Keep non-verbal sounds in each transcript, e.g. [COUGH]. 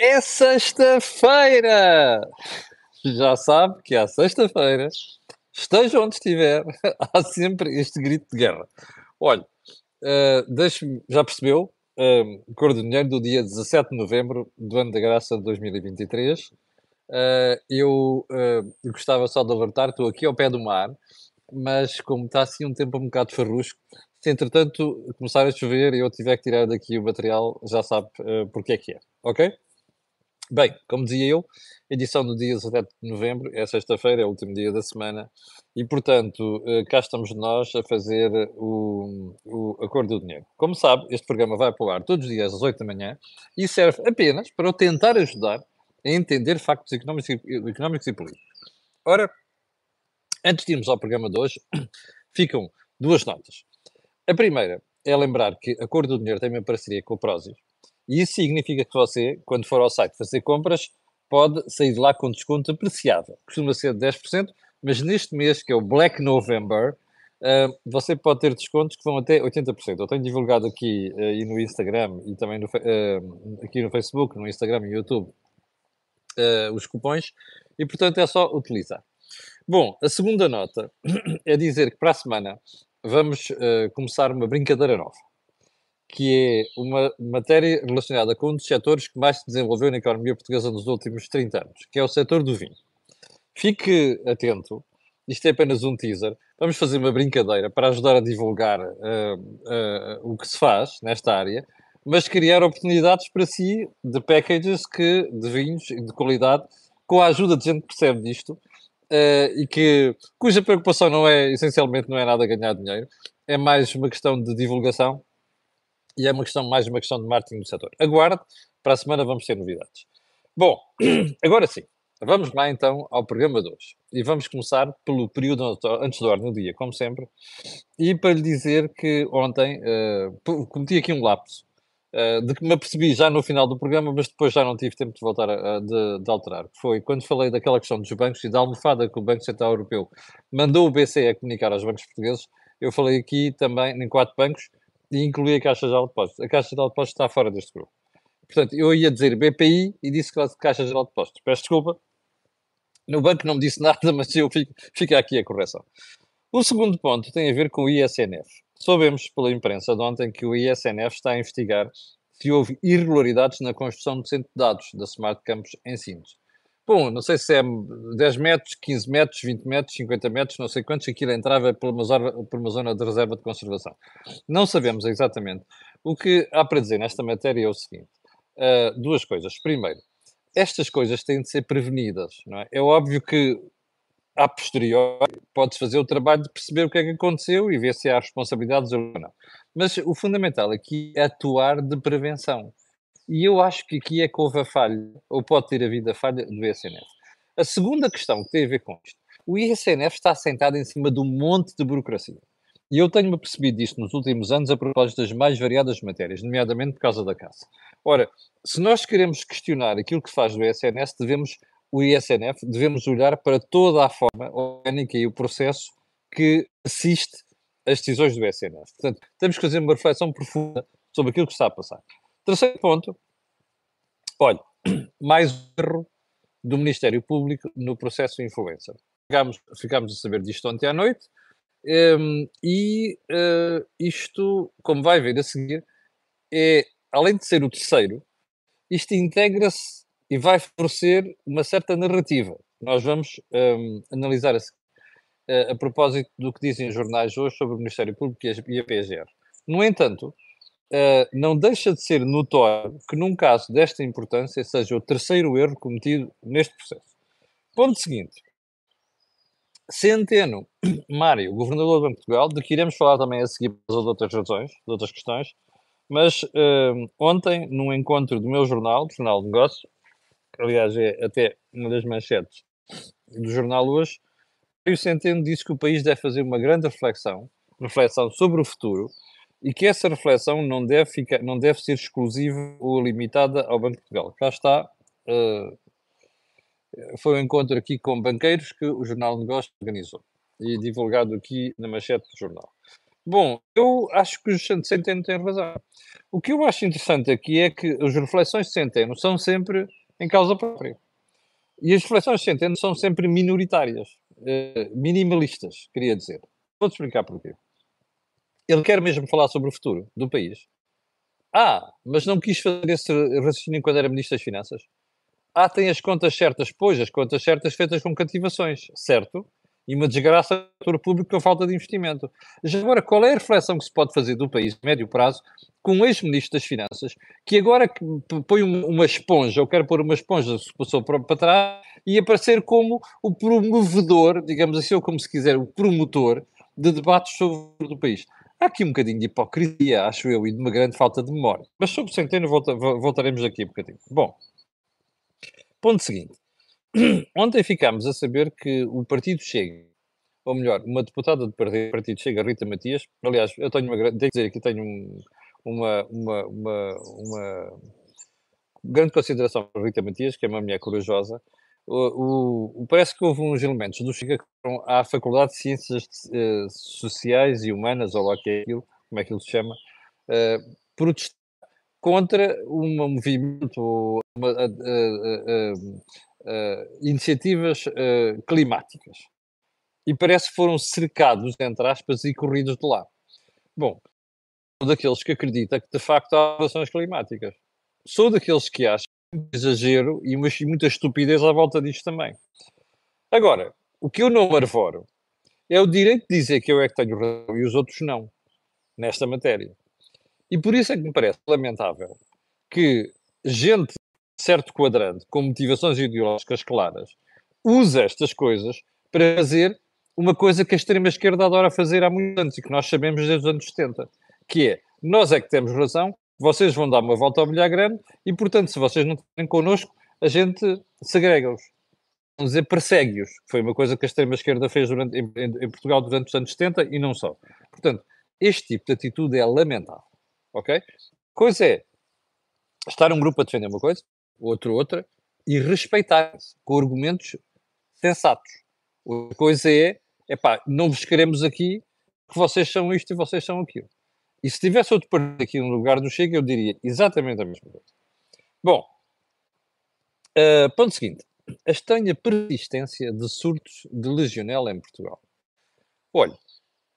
É sexta-feira! Já sabe que à sexta-feira, esteja onde estiver, [LAUGHS] há sempre este grito de guerra. Olha, uh, já percebeu? Uh, Cor do Dinheiro do dia 17 de novembro do ano da graça de 2023. Uh, eu uh, gostava só de alertar, estou aqui ao pé do mar, mas como está assim um tempo um bocado farrusco, se entretanto começar a chover e eu tiver que tirar daqui o material, já sabe uh, porque é que é, ok? Bem, como dizia eu, edição do dia 17 de novembro, é sexta-feira, é o último dia da semana, e portanto, uh, cá estamos nós a fazer o, o Acordo do Dinheiro. Como sabe, este programa vai para o ar todos os dias às 8 da manhã e serve apenas para eu tentar ajudar a entender factos económicos e, económicos e políticos. Ora, antes de irmos ao programa de hoje, [COUGHS] ficam duas notas. A primeira é lembrar que a Cor do Dinheiro tem uma parceria com o Prozis, e isso significa que você, quando for ao site fazer compras, pode sair de lá com desconto apreciável. Costuma ser de 10%, mas neste mês, que é o Black November, uh, você pode ter descontos que vão até 80%. Eu tenho divulgado aqui uh, e no Instagram e também no, uh, aqui no Facebook, no Instagram e no YouTube os cupons e, portanto, é só utilizar. Bom, a segunda nota [COUGHS] é dizer que para a semana vamos começar uma brincadeira nova, que é uma matéria relacionada com um dos setores que mais se desenvolveu na economia portuguesa nos últimos 30 anos, que é o setor do vinho. Fique atento, isto é apenas um teaser. Vamos fazer uma brincadeira para ajudar a divulgar uh, uh, o que se faz nesta área, mas criar oportunidades para si de packages que, de vinhos de qualidade, com a ajuda de gente que percebe disto uh, e que, cuja preocupação não é, essencialmente, não é nada ganhar dinheiro, é mais uma questão de divulgação e é uma questão, mais uma questão de marketing do setor. Aguarde, para a semana vamos ter novidades. Bom, [CLEARS THROAT] agora sim, vamos lá então ao programa de hoje. E vamos começar pelo período antes da ordem do dia, como sempre. E para lhe dizer que ontem uh, cometi aqui um lapso Uh, de que me apercebi já no final do programa, mas depois já não tive tempo de voltar a, de, de, alterar. Foi quando falei daquela questão dos bancos e da almofada que o Banco Central Europeu mandou o BCE a comunicar aos bancos portugueses, eu falei aqui também em quatro bancos e incluí a Caixa Geral de Depósitos. A Caixa Geral de Depósitos está fora deste grupo. Portanto, eu ia dizer BPI e disse Caixa Geral de Depósitos. Peço desculpa. No banco não me disse [LAUGHS] nada, mas eu fico, fica aqui a correção. O segundo ponto tem a ver com o ISNF. Soubemos pela imprensa de ontem que o ISNF está a investigar se houve irregularidades na construção do centro de dados da Smart Campus em Sines. Bom, não sei se é 10 metros, 15 metros, 20 metros, 50 metros, não sei quantos, aquilo entrava por uma, zona, por uma zona de reserva de conservação. Não sabemos exatamente. O que há para dizer nesta matéria é o seguinte: uh, duas coisas. Primeiro, estas coisas têm de ser prevenidas. Não é? é óbvio que a posteriori, pode-se fazer o trabalho de perceber o que é que aconteceu e ver se há responsabilidades ou não. Mas o fundamental aqui é atuar de prevenção. E eu acho que aqui é que houve a falha, ou pode ter havido a falha do ISNF. A segunda questão que tem a ver com isto, o ISNF está assentado em cima de um monte de burocracia. E eu tenho-me percebido disto nos últimos anos a propósito das mais variadas matérias, nomeadamente por causa da caça. Ora, se nós queremos questionar aquilo que faz o ISNF, devemos o ISNF, devemos olhar para toda a forma orgânica e o processo que assiste as decisões do ISNF. Portanto, temos que fazer uma reflexão profunda sobre aquilo que está a passar. Terceiro ponto, olha, mais erro do Ministério Público no processo influencer. Ficámos, ficámos a saber disto ontem à noite um, e uh, isto, como vai ver a seguir, é, além de ser o terceiro, isto integra-se e vai fornecer uma certa narrativa. Nós vamos um, analisar a, a, a, propósito do que dizem os jornais hoje sobre o Ministério Público e a PGR. No entanto, uh, não deixa de ser notório que num caso desta importância seja o terceiro erro cometido neste processo. Ponto seguinte. Centeno [COUGHS] Mário, governador do Banco de Portugal, de que iremos falar também a seguir de outras razões, de outras questões, mas uh, ontem, num encontro do meu jornal, do Jornal de Negócios, aliás é até uma das manchetes do jornal hoje, o Centeno disse que o país deve fazer uma grande reflexão, reflexão sobre o futuro, e que essa reflexão não deve, ficar, não deve ser exclusiva ou limitada ao Banco de Portugal. Cá está, uh, foi um encontro aqui com banqueiros que o Jornal de Negócios organizou e divulgado aqui na manchete do jornal. Bom, eu acho que o Centeno tem razão. O que eu acho interessante aqui é que as reflexões de Centeno são sempre em causa própria. E as reflexões de Centeno são sempre minoritárias, eh, minimalistas, queria dizer. Vou-te explicar porquê. Ele quer mesmo falar sobre o futuro do país. Ah, mas não quis fazer esse raciocínio quando era Ministro das Finanças? Ah, tem as contas certas, pois, as contas certas feitas com cativações, certo? E uma desgraça do setor público com falta de investimento. Já agora, qual é a reflexão que se pode fazer do país, médio prazo, com um ex-ministro das Finanças, que agora põe uma esponja, ou quer pôr uma esponja, se passou para trás, e aparecer como o promovedor, digamos assim, ou como se quiser, o promotor de debates sobre o país. Há aqui um bocadinho de hipocrisia, acho eu, e de uma grande falta de memória. Mas sobre o Centeno volta, voltaremos aqui um bocadinho. Bom, ponto seguinte. [CLEARS THROAT] Ontem ficámos a saber que o Partido Chega, ou melhor, uma deputada do Partido Chega, Rita Matias, aliás, eu tenho uma grande, tenho que dizer que tenho um, uma, uma, uma, uma grande consideração para Rita Matias, que é uma mulher corajosa, o, o, parece que houve uns elementos do Chega que foram à Faculdade de Ciências uh, Sociais e Humanas, ou lá que é aquilo, como é que ele se chama, uh, protestar contra um movimento, uma, uh, iniciativas climáticas. E parece que foram cercados, entre aspas, e corridos de lá. Bom, sou daqueles que acreditam que de facto há alterações climáticas. Sou daqueles que acham exagero e muita estupidez à volta disto também. Agora, o que eu não arvoro é o direito de dizer que eu é que tenho razão e os outros não, nesta matéria. E por isso é que me parece lamentável que gente de certo quadrante, com motivações ideológicas claras, use estas coisas para fazer uma coisa que a extrema-esquerda adora fazer há muitos anos e que nós sabemos desde os anos 70, que é, nós é que temos razão vocês vão dar uma volta ao bilhar grande e, portanto, se vocês não têm connosco, a gente segrega-os. Vamos dizer, persegue-os. Foi uma coisa que a extrema-esquerda fez durante, em, em, Portugal durante os anos 70 e não só. Portanto, este tipo de atitude é lamentável. Ok? Coisa é estar um grupo a defender uma coisa, outro outra, e respeitar-se com argumentos sensatos. Outra coisa é, epá, não vos queremos aqui que vocês são isto e vocês são aquilo. E se tivesse outro partido aqui no lugar do Chega, eu diria exatamente a mesma coisa. Bom, uh, ponto seguinte. A estranha persistência de surtos de legionela em Portugal. Olha,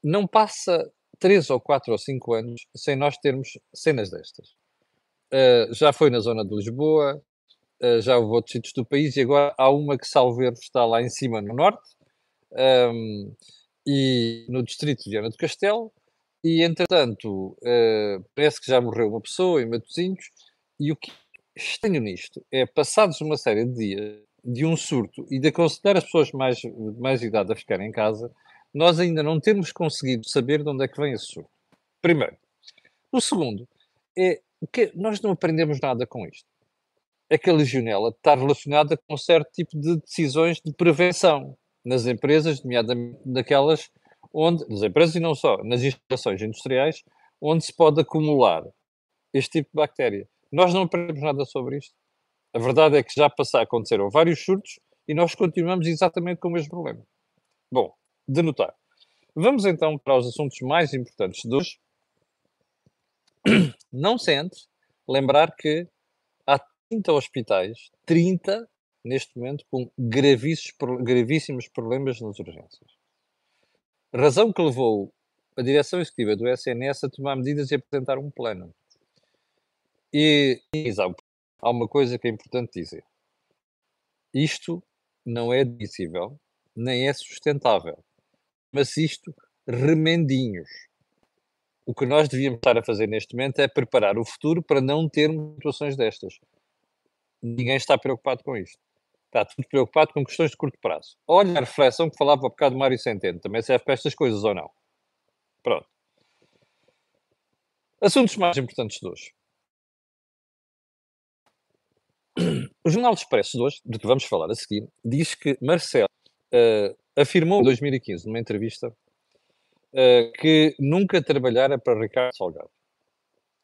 não passa 3 ou 4 ou 5 anos sem nós termos cenas destas. Uh, já foi na zona de Lisboa, uh, já houve outros sítios do país e agora há uma que, salvo erro, está lá em cima no norte um, e no distrito de Viana do Castelo e, entretanto, uh, parece que já morreu uma pessoa em Matosinhos, e o que estranho nisto é, passados uma série de dias de um surto e de aconselhar as pessoas mais, de mais idade a ficarem em casa, nós ainda não temos conseguido saber de onde é que vem esse surto. Primeiro. O segundo é que nós não aprendemos nada com isto. É que a legionela está relacionada com um certo tipo de decisões de prevenção nas empresas, nomeadamente daquelas onde, nas empresas e não só, nas instalações industriais, onde se pode acumular este tipo de bactéria. Nós não aprendemos nada sobre isto. A verdade é que já passaram, aconteceram vários surtos e nós continuamos exatamente com o mesmo problema. Bom, de notar. Vamos então para os assuntos mais importantes de hoje. [COUGHS] Não sentes lembrar que há 30 hospitais, 30 neste momento, com gravíssimos problemas nas urgências. Razão que levou a direção executiva do SNS a tomar medidas e apresentar um plano. E, há uma coisa que é importante dizer. Isto não é admissível, nem é sustentável. Mas isto, remendinhos. O que nós devíamos estar a fazer neste momento é preparar o futuro para não termos situações destas. Ninguém está preocupado com isto. Está tudo preocupado com questões de curto prazo. Olha a reflexão que falava há bocado Mário Centeno. Também serve para estas coisas ou não? Pronto. Assuntos mais importantes de hoje. O Jornal do Expresso de hoje, do que vamos falar a seguir, diz que Marcelo uh, afirmou em 2015, numa entrevista, uh, que nunca trabalhara para Ricardo Salgado,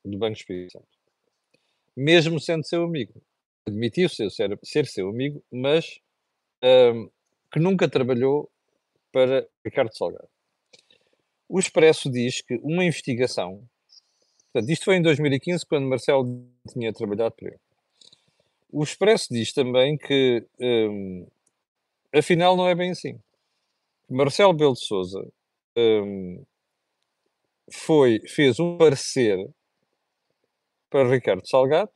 do Banco Espírito Santo. Mesmo sendo seu amigo admitiu ser, ser, seu amigo, mas um, que nunca trabalhou para Ricardo Salgado. O Expresso diz que uma investigação. Portanto, isto foi em 2015, quando Marcelo tinha trabalhado para ele. O Expresso diz também que, hum, afinal, não é bem assim. Marcelo Belo de Souza hum, foi, fez um parecer para Ricardo Salgado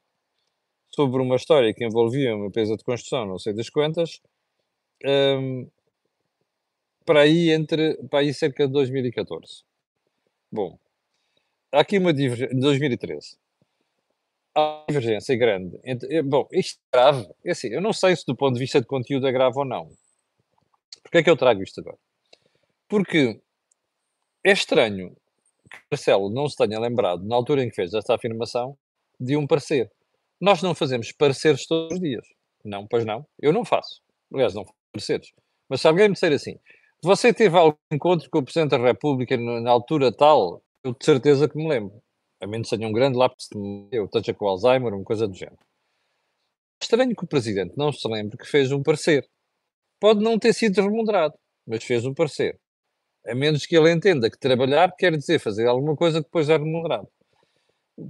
sobre uma história que envolvia uma empresa de construção, não sei das quantas, hum, para aí entre para aí cerca de 2014. Bom, há aqui uma divergência. 2013. Há uma divergência grande entre. Eh, bom, isto é grave. É assim, eu não sei se do ponto de vista de conteúdo é grave ou não. Porquê é que eu trago isto agora? Porque é estranho que Marcelo não se tenha lembrado, na altura em que fez esta afirmação, de um parecer. Nós não fazemos pareceres todos os dias. Não, pois não. Eu não faço. Aliás, não faço pareceres. Mas se alguém me disser assim, você teve algum encontro com o Presidente da República na altura tal? Eu de certeza que me lembro. A menos tenha um grande lápis de memória, ou esteja com Alzheimer, uma coisa do género. Estranho que o Presidente não se lembre que fez um parecer. Pode não ter sido remunerado, mas fez um parecer. A menos que ele entenda que trabalhar quer dizer fazer alguma coisa que depois é remunerado.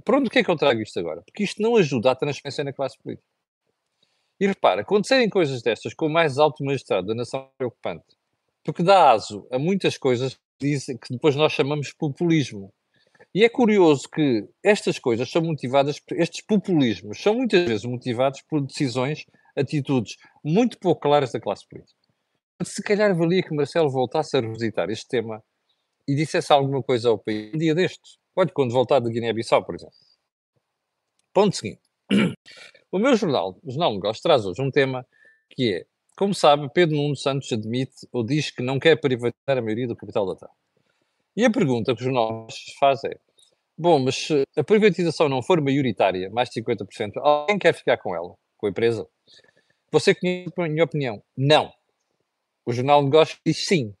Por onde que é que eu trago isto agora? Porque isto não ajuda à transferência na classe política. E repara, acontecerem coisas destas com o mais alto magistrado da nação é preocupante. Porque dá aso a muitas coisas que depois nós chamamos populismo. E é curioso que estas coisas são motivadas, estes populismos são muitas vezes motivados por decisões, atitudes muito pouco claras da classe política. Se calhar valia que Marcelo voltasse a revisitar este tema e dissesse alguma coisa ao país um dia destes. Olha, quando voltar de Guiné-Bissau, por exemplo. Ponto seguinte. O meu jornal, o Jornal Negócio, traz hoje um tema que é como sabe, Pedro Nuno Santos admite ou diz que não quer privatizar a maioria do capital da TAP. E a pergunta que os jornal faz é: bom, mas se a privatização não for maioritária, mais de 50%, alguém quer ficar com ela, com a empresa? Você conhece a minha opinião? Não. O Jornal de Negócios diz sim.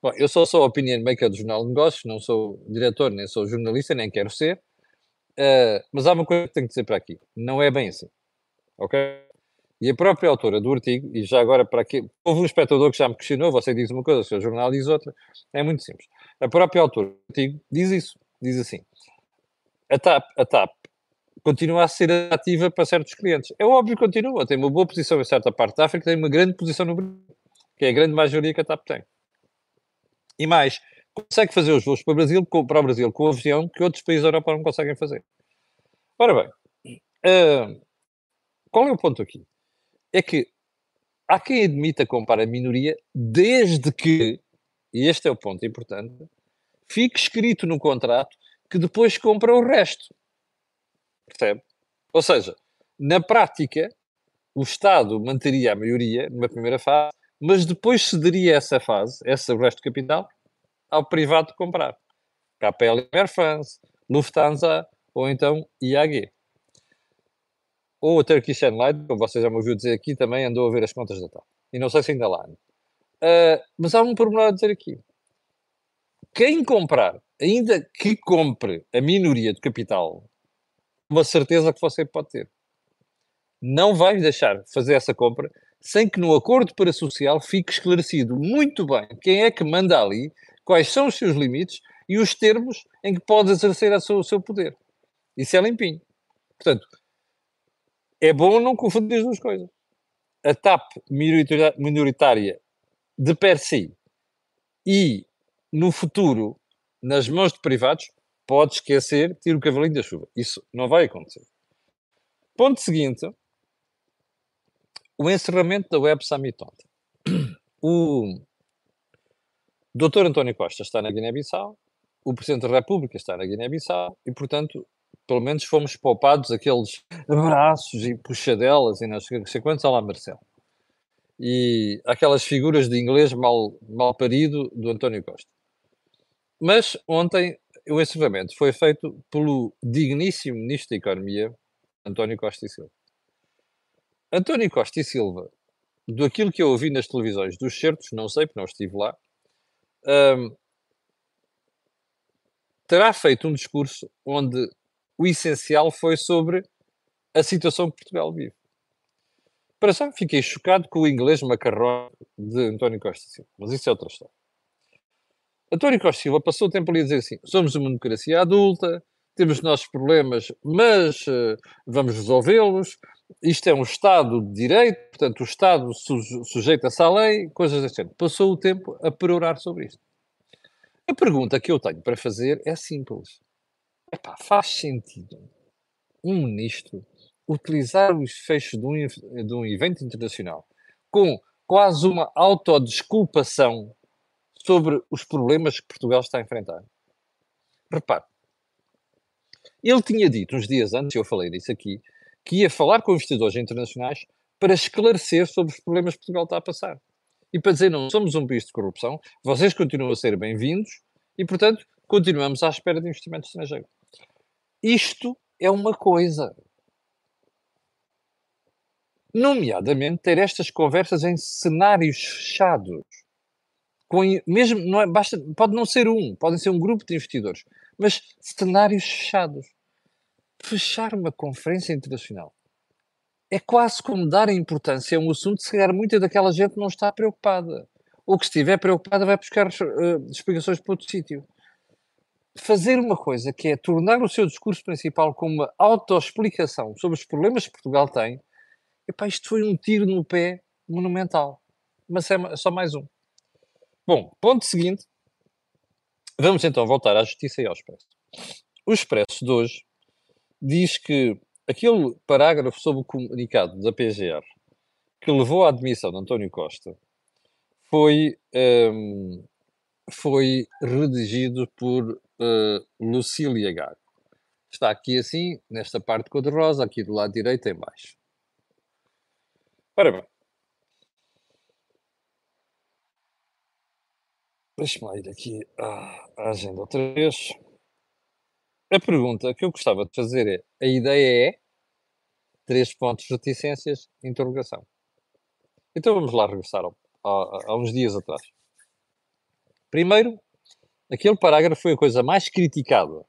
Bom, eu só sou opinion maker do Jornal de Negócios, não sou diretor, nem sou jornalista, nem quero ser. Uh, mas há uma coisa que tenho que dizer para aqui: não é bem assim. Ok? E a própria autora do artigo, e já agora para aqui, houve um espectador que já me questionou, você diz uma coisa, o seu jornal diz outra, é muito simples. A própria autora do artigo diz isso, diz assim, a TAP, a TAP continua a ser ativa para certos clientes. É óbvio que continua, tem uma boa posição em certa parte da África, tem uma grande posição no Brasil, que é a grande maioria que a TAP tem. E mais, consegue fazer os voos para o Brasil, para o Brasil com o avião que outros países da Europa não conseguem fazer. Ora bem, uh, qual é o ponto aqui? é que há quem admita comprar a minoria desde que, e este é o ponto importante, fique escrito no contrato que depois compra o resto. Percebe? Ou seja, na prática, o Estado manteria a maioria numa primeira fase, mas depois cederia essa fase, esse resto de capital, ao privado comprar. KPL Air France, Lufthansa ou então IAG ou a Turkish Airlines, como vocês já me ouviram dizer aqui, também andou a ver as contas da TAP. E não sei se ainda lá. Uh, mas há um pormenor a dizer aqui. Quem comprar, ainda que compre a minoria de capital, uma certeza que você pode ter. Não vai deixar fazer essa compra sem que no acordo para social fique esclarecido muito bem quem é que manda ali, quais são os seus limites e os termos em que pode exercer o seu poder. Isso é limpinho. Portanto, é bom não confundir as duas coisas. A TAP minoritária de per si e no futuro nas mãos de privados, pode esquecer, tira o cavalinho da chuva. Isso não vai acontecer. Ponto seguinte, o encerramento da Web Summit ontem. O Dr. António Costa está na Guiné-Bissau, o Presidente da República está na Guiné-Bissau e, portanto, pelo menos fomos poupados aqueles abraços e puxadelas e não sei, quantos, lá Marcelo. E aquelas figuras de inglês mal, mal parido do António Costa. Mas ontem o encerramento foi feito pelo digníssimo Ministro da Economia, António Costa e Silva. António Costa e Silva, do aquilo que eu ouvi nas televisões dos certos, não sei porque não estive lá, um, terá feito um discurso onde o essencial foi sobre a situação que Portugal vive. Para já fiquei chocado com o inglês macarrão de António Costa Silva, mas isso é outra história. António Costa Silva passou o tempo ali a dizer assim: somos uma democracia adulta, temos nossos problemas, mas uh, vamos resolvê-los. Isto é um Estado de Direito, portanto, o Estado su sujeita-se à lei, coisas género. Passou o tempo a perorar sobre isto. A pergunta que eu tenho para fazer é simples. Epá, faz sentido um ministro utilizar os fechos de um, de um evento internacional com quase uma autodesculpação sobre os problemas que Portugal está a enfrentar? Repare, ele tinha dito uns dias antes, eu falei disso aqui, que ia falar com investidores internacionais para esclarecer sobre os problemas que Portugal está a passar. E para dizer, não somos um país de corrupção, vocês continuam a ser bem-vindos e, portanto, continuamos à espera de investimento estrangeiro. Isto é uma coisa. Nomeadamente, ter estas conversas em cenários fechados. Com, mesmo, não é, basta, pode não ser um, podem ser um grupo de investidores, mas cenários fechados. Fechar uma conferência internacional é quase como dar importância a um assunto se calhar muita daquela gente não está preocupada. Ou que estiver preocupada vai buscar uh, explicações para outro sítio. Fazer uma coisa que é tornar o seu discurso principal como uma autoexplicação sobre os problemas que Portugal tem, epá, isto foi um tiro no pé monumental. Mas é só mais um. Bom, ponto seguinte, Vamos então voltar à Justiça e ao Expresso. O Expresso de hoje diz que aquele parágrafo sobre o comunicado da PGR que levou à admissão de António Costa foi, um, foi redigido por uh, Lucília Gago. Está aqui assim, nesta parte cor-de-rosa, aqui do lado direito em baixo. Ora bem, Deixa-me ir aqui à, agenda outra vez. A pergunta que eu gostava de fazer é: a ideia é três pontos de reticências, interrogação. Então vamos lá regressar a, uns dias atrás. Primeiro, aquele parágrafo foi a coisa mais criticada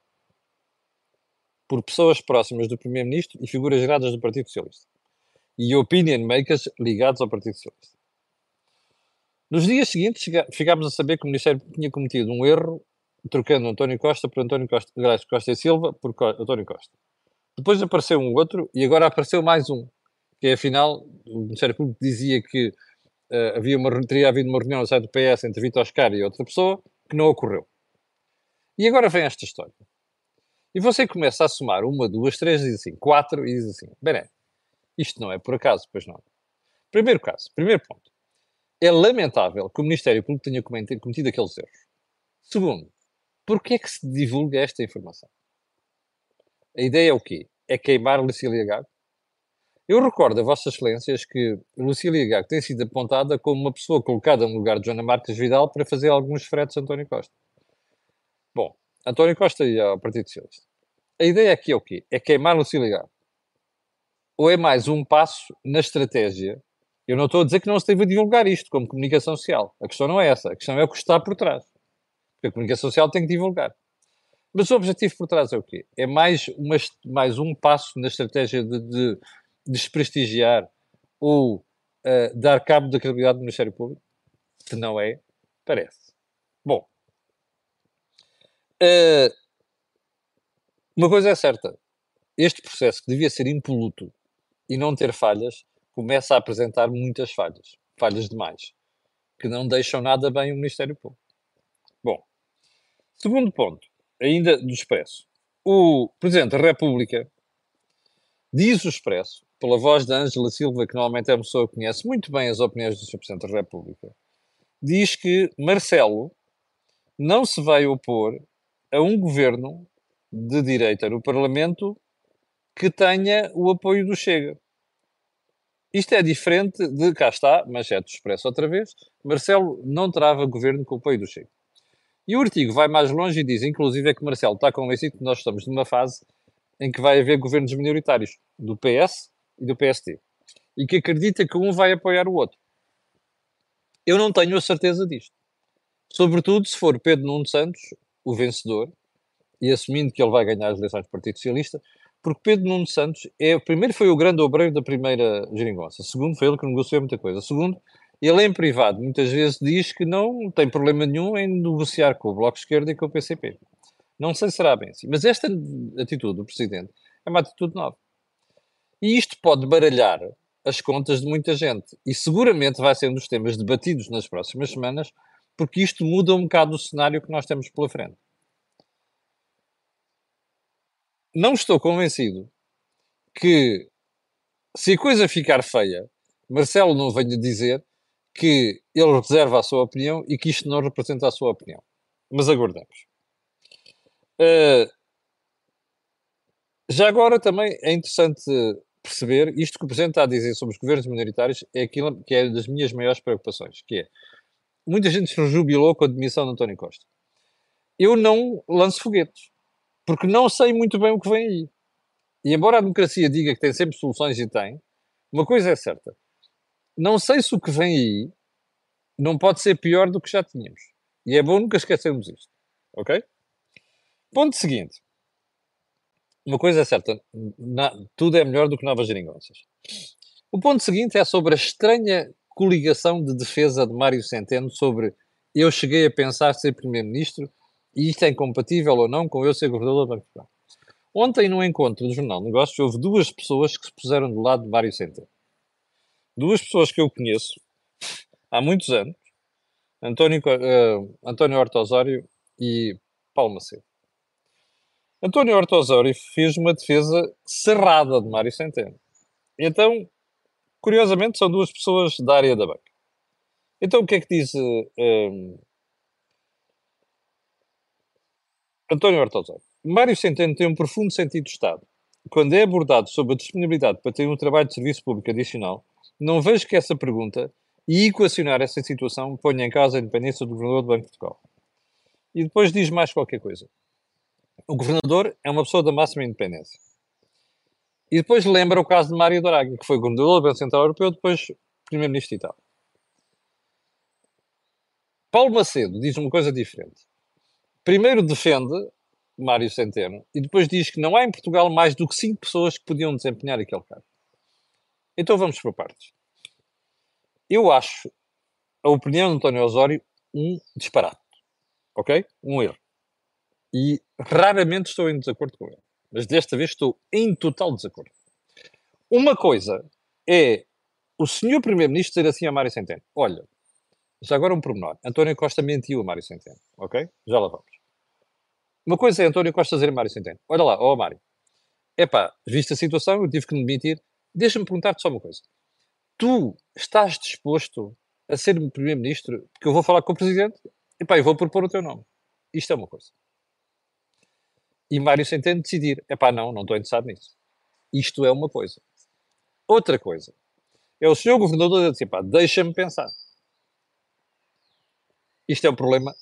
por pessoas próximas do Primeiro-Ministro e figuras geradas do Partido Socialista. E opinion makers ligados ao Partido Socialista. Nos dias seguintes, ficámos a saber que o Ministério tinha cometido um erro, trocando António Costa por António Costa, Costa e Silva por António Costa. Depois apareceu um outro e agora apareceu mais um, que é afinal, o Ministério Público dizia que uh, havia uma, teria havido uma reunião no site do PS entre Vitor Oscar e outra pessoa, que não ocorreu. E agora vem esta história. E você começa a somar uma, duas, três, diz assim, quatro, e diz assim, bem, isto não é por acaso, pois não. Primeiro caso, primeiro ponto é lamentável que o Ministério Público tenha cometido aqueles erros. Segundo, porquê é que se divulga esta informação? A ideia é o quê? É queimar Lucília Gago? Eu recordo a Vossas Excelências que Lucília Gago tem sido apontada como uma pessoa colocada no lugar de Joana Marques Vidal para fazer alguns fretes a António Costa. Bom, António Costa e ao Partido Socialista. A ideia aqui é o quê? É queimar Lucília Gago? Ou é mais um passo na estratégia eu não estou a dizer que não se deve divulgar isto como comunicação social. A questão não é essa. A questão é o que está por trás. Porque a comunicação social tem que divulgar. Mas o objetivo por trás é o quê? É mais, uma, mais um passo na estratégia de, de desprestigiar ou uh, dar cabo da credibilidade do Ministério Público? Se não é, parece. Bom. Uh, uma coisa é certa. Este processo que devia ser impoluto e não ter falhas começa a apresentar muitas falhas, falhas demais, que não deixam nada bem o Ministério Público. Bom, segundo ponto, ainda do Expresso. O Presidente da República diz o Expresso, pela voz de Ângela Silva, que normalmente é uma pessoa que conhece muito bem as opiniões do Sr. Presidente da República, diz que Marcelo não se vai opor a um governo de direita no Parlamento que tenha o apoio do Chega. Isto é diferente de, cá está, manchete expresso outra vez, Marcelo não trava governo com o apoio do Chega. E o artigo vai mais longe e diz, inclusive, é que Marcelo está convencido que nós estamos numa fase em que vai haver governos minoritários, do PS e do PST, e que acredita que um vai apoiar o outro. Eu não tenho a certeza disto. Sobretudo se for Pedro Nuno Santos, o vencedor, e assumindo que ele vai ganhar as eleições do Partido Socialista, porque Pedro Nuno Santos, é, primeiro foi o grande obreiro da primeira geringonça, segundo foi ele que negociou muita coisa, segundo Ele, em privado, muitas vezes diz que não tem problema nenhum em negociar com o Bloco de Esquerda e com o PCP. Não sei se será bem assim. Mas esta atitude do Presidente é uma atitude nova. E isto pode baralhar as contas de muita gente. E seguramente vai ser um dos temas debatidos nas próximas semanas, porque isto muda um bocado o cenário que nós temos pela frente. Não estou convencido que, se a coisa ficar feia, Marcelo não venha dizer que ele reserva a sua opinião e que isto não representa a sua opinião. Mas aguardemos. Uh, já agora também é interessante perceber isto que o Presidente está a dizer sobre os governos minoritários é aquilo que é das minhas maiores preocupações, que é muita gente se rejubilou com a demissão de António Costa. Eu não lanço foguetes, porque não sei muito bem o que vem aí. E embora a democracia diga que tem sempre soluções e tem, uma coisa é certa. Não sei se o que vem aí não pode ser pior do que já tínhamos. E é bom nunca esquecermos isto. Ok? Ponto seguinte. Uma coisa é certa, na, tudo é melhor do que novas geringonças. O ponto seguinte é sobre a estranha coligação de defesa de Mário Centeno sobre eu cheguei a pensar ser Primeiro-Ministro e isto é incompatível ou não com eu ser Governador do Banco. Ontem, num encontro do Jornal Negócios, houve duas pessoas que se puseram do lado de Mário Centeno. Duas pessoas que eu conheço há muitos anos, António, uh, António Horta Osório e Paulo Macedo. António Horta Osório fez uma defesa cerrada de Mário Centeno. Então, curiosamente, são duas pessoas da área da banca. Então, o que é que diz eh, António Horta Osório? Mário Centeno tem um profundo sentido de Estado. Quando é abordado sobre a disponibilidade para ter um trabalho de serviço público adicional, não vejo que essa pergunta e equacionar essa situação ponha em causa a independência do Governador do Banco de Portugal. E depois diz mais qualquer coisa. O Governador é uma pessoa da máxima independência. E depois lembra o caso de Mário Draghi, que foi Governador do Banco Central Europeu, depois Primeiro-Ministro e tal. Paulo Macedo diz uma coisa diferente. Primeiro defende Mário Centeno e depois diz que não há em Portugal mais do que cinco pessoas que podiam desempenhar aquele cargo. Então vamos por partes. Eu acho a opinião de António Osório um disparate. Ok? Um erro. E raramente estou em desacordo com ele. Mas desta vez estou em total desacordo. Uma coisa é o senhor Primeiro-Ministro dizer assim a Mário Centeno: Olha, já agora um pormenor. António Costa mentiu a Mário Centeno. Ok? Já lá vamos. Uma coisa é António Costa dizer a Mário Centeno: Olha lá, ó oh, Mário, epá, vista a situação, eu tive que me demitir. Deixa-me perguntar-te só uma coisa. Tu estás disposto a ser Primeiro-Ministro? Porque eu vou falar com o Presidente epá, eu vou propor o teu nome. Isto é uma coisa. E Mário Centeno decidir: epá, não, não estou interessado nisso. Isto é uma coisa. Outra coisa é o senhor governador dizer: pá, deixa-me pensar. Isto é um problema.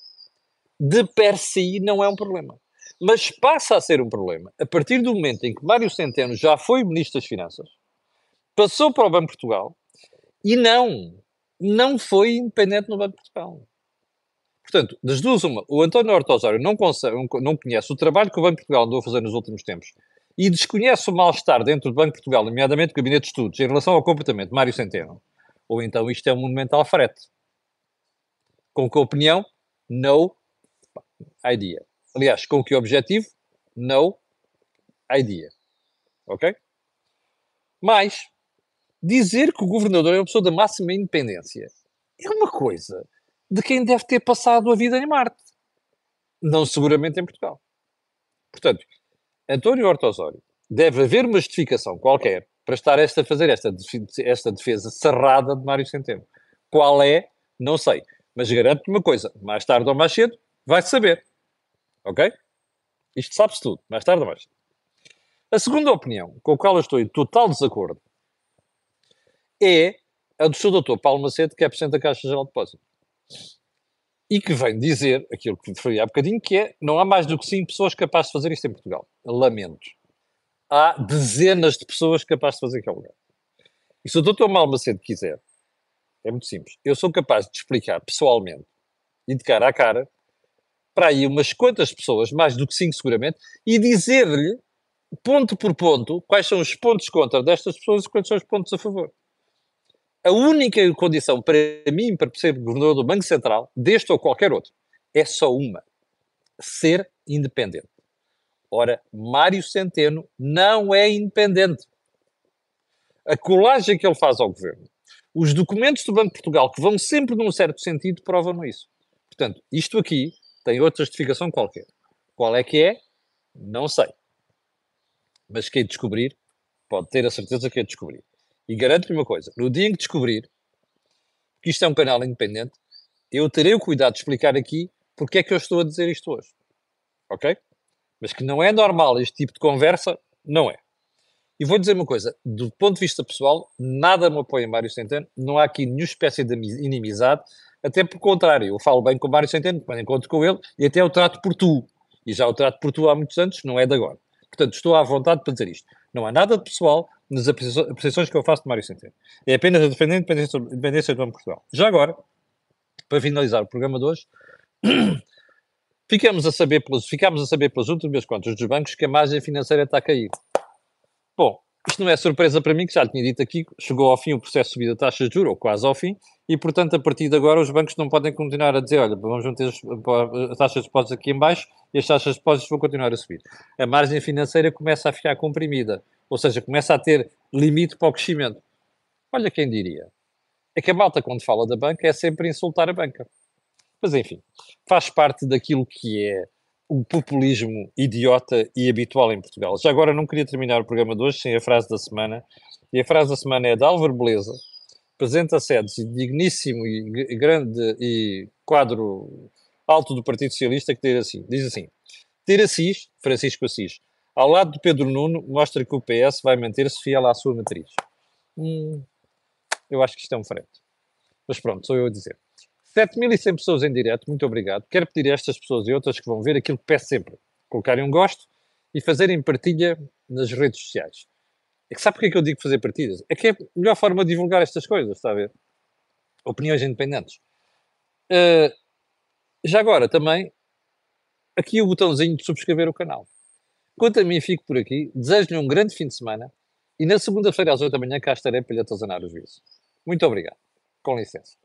De per si não é um problema. Mas passa a ser um problema a partir do momento em que Mário Centeno já foi Ministro das Finanças, passou para o Banco de Portugal e não, não foi independente no Banco de Portugal. Portanto, das duas, uma, o António Horta Osório não, não conhece o trabalho que o Banco de Portugal andou a fazer nos últimos tempos e desconhece o mal-estar dentro do Banco de Portugal, nomeadamente o Gabinete de Estudos, em relação ao comportamento de Mário Centeno, ou então isto é um monumental frete. Com que opinião? No idea. Aliás, com que objetivo? No idea. Ok? Mas, dizer que o governador é uma pessoa da máxima independência é uma coisa de quem deve ter passado a vida em Marte. Não seguramente em Portugal. Portanto, António Horta Osório, deve haver uma justificação qualquer para estar esta, a fazer esta, esta defesa cerrada de Mário Centeno. Qual é? Não sei. Mas garanto-te uma coisa: mais tarde ou mais cedo, vai-se saber. Ok? Isto sabe-se tudo, mais tarde ou mais cedo. A segunda opinião, com a qual eu estou em total desacordo, é a do Sr. Dr. Paulo Macedo, que é Presidente da Caixa Geral de Depósitos e que vem dizer aquilo que foi há bocadinho, que é não há mais do que 5 pessoas capazes de fazer isto em Portugal. Lamento. Há dezenas de pessoas capazes de fazer aquele lugar. E se o doutor Malmacedo quiser, é muito simples, eu sou capaz de explicar pessoalmente e de cara a cara para aí umas quantas pessoas, mais do que 5 seguramente, e dizer-lhe, ponto por ponto, quais são os pontos contra destas pessoas e quais são os pontos a favor. A única condição para mim, para ser governador do Banco Central, deste ou qualquer outro, é só uma: ser independente. Ora, Mário Centeno não é independente. A colagem que ele faz ao governo, os documentos do Banco de Portugal, que vão sempre num certo sentido, provam isso. Portanto, isto aqui tem outra justificação qualquer. Qual é que é? Não sei. Mas quem descobrir, pode ter a certeza que é descobrir. E garanto-lhe uma coisa: no dia em que descobrir que isto é um canal independente, eu terei o cuidado de explicar aqui porque é que eu estou a dizer isto hoje. Ok? Mas que não é normal este tipo de conversa, não é. E vou dizer uma coisa: do ponto de vista pessoal, nada me apoia Mário Centeno, não há aqui nenhuma espécie de inimizade, até por contrário, eu falo bem com Mário Centeno, quando encontro com ele, e até o trato por tu. E já o trato por tu há muitos anos, não é de agora. Portanto, estou à vontade para dizer isto. Não há nada de pessoal nas apreciações que eu faço de Mário Centeno. É apenas a defender a independência, independência do Banco de Portugal. Já agora, para finalizar o programa de hoje, [CLEARS THROAT] ficamos a saber pelos, ficamos a saber pelas últimas contas dos bancos que a margem financeira está a cair. Bom, isto não é surpresa para mim, que já tinha dito aqui, chegou ao fim o processo de subida da taxa de juros, ou quase ao fim, e portanto a partir de agora os bancos não podem continuar a dizer, olha, vamos manter as taxas de depósitos aqui em baixo e as taxas de depósitos vão continuar a subir. A margem financeira começa a ficar comprimida, ou seja, começa a ter limite para o crescimento. Olha quem diria. É que a malta, quando fala da banca, é sempre insultar a banca. Mas enfim, faz parte daquilo que é o populismo idiota e habitual em Portugal. Já agora não queria terminar o programa de hoje sem a frase da semana. E a frase da semana é de Álvaro Beleza, presente a sedes digníssimo e grande e quadro alto do Partido Socialista, que diz assim, diz assim, ter Assis, Francisco Assis, ao lado de Pedro Nuno, mostra que o PS vai manter-se fiel à sua matriz. Hum, eu acho que isto é um frete. Mas pronto, sou eu a dizer. 7.100 pessoas em direto, muito obrigado. Quero pedir a estas pessoas e outras que vão ver aquilo que peço sempre: colocarem um gosto e fazerem partilha nas redes sociais. É que sabe porque é que eu digo fazer partidas? É que é a melhor forma de divulgar estas coisas, está a ver? Opiniões independentes. Uh, já agora, também, aqui o botãozinho de subscrever o canal. Quanto a mim, fico por aqui. Desejo-lhe um grande fim de semana e na segunda-feira às 8 da manhã cá estarei para lhe atazanar os juízos. Muito obrigado. Com licença.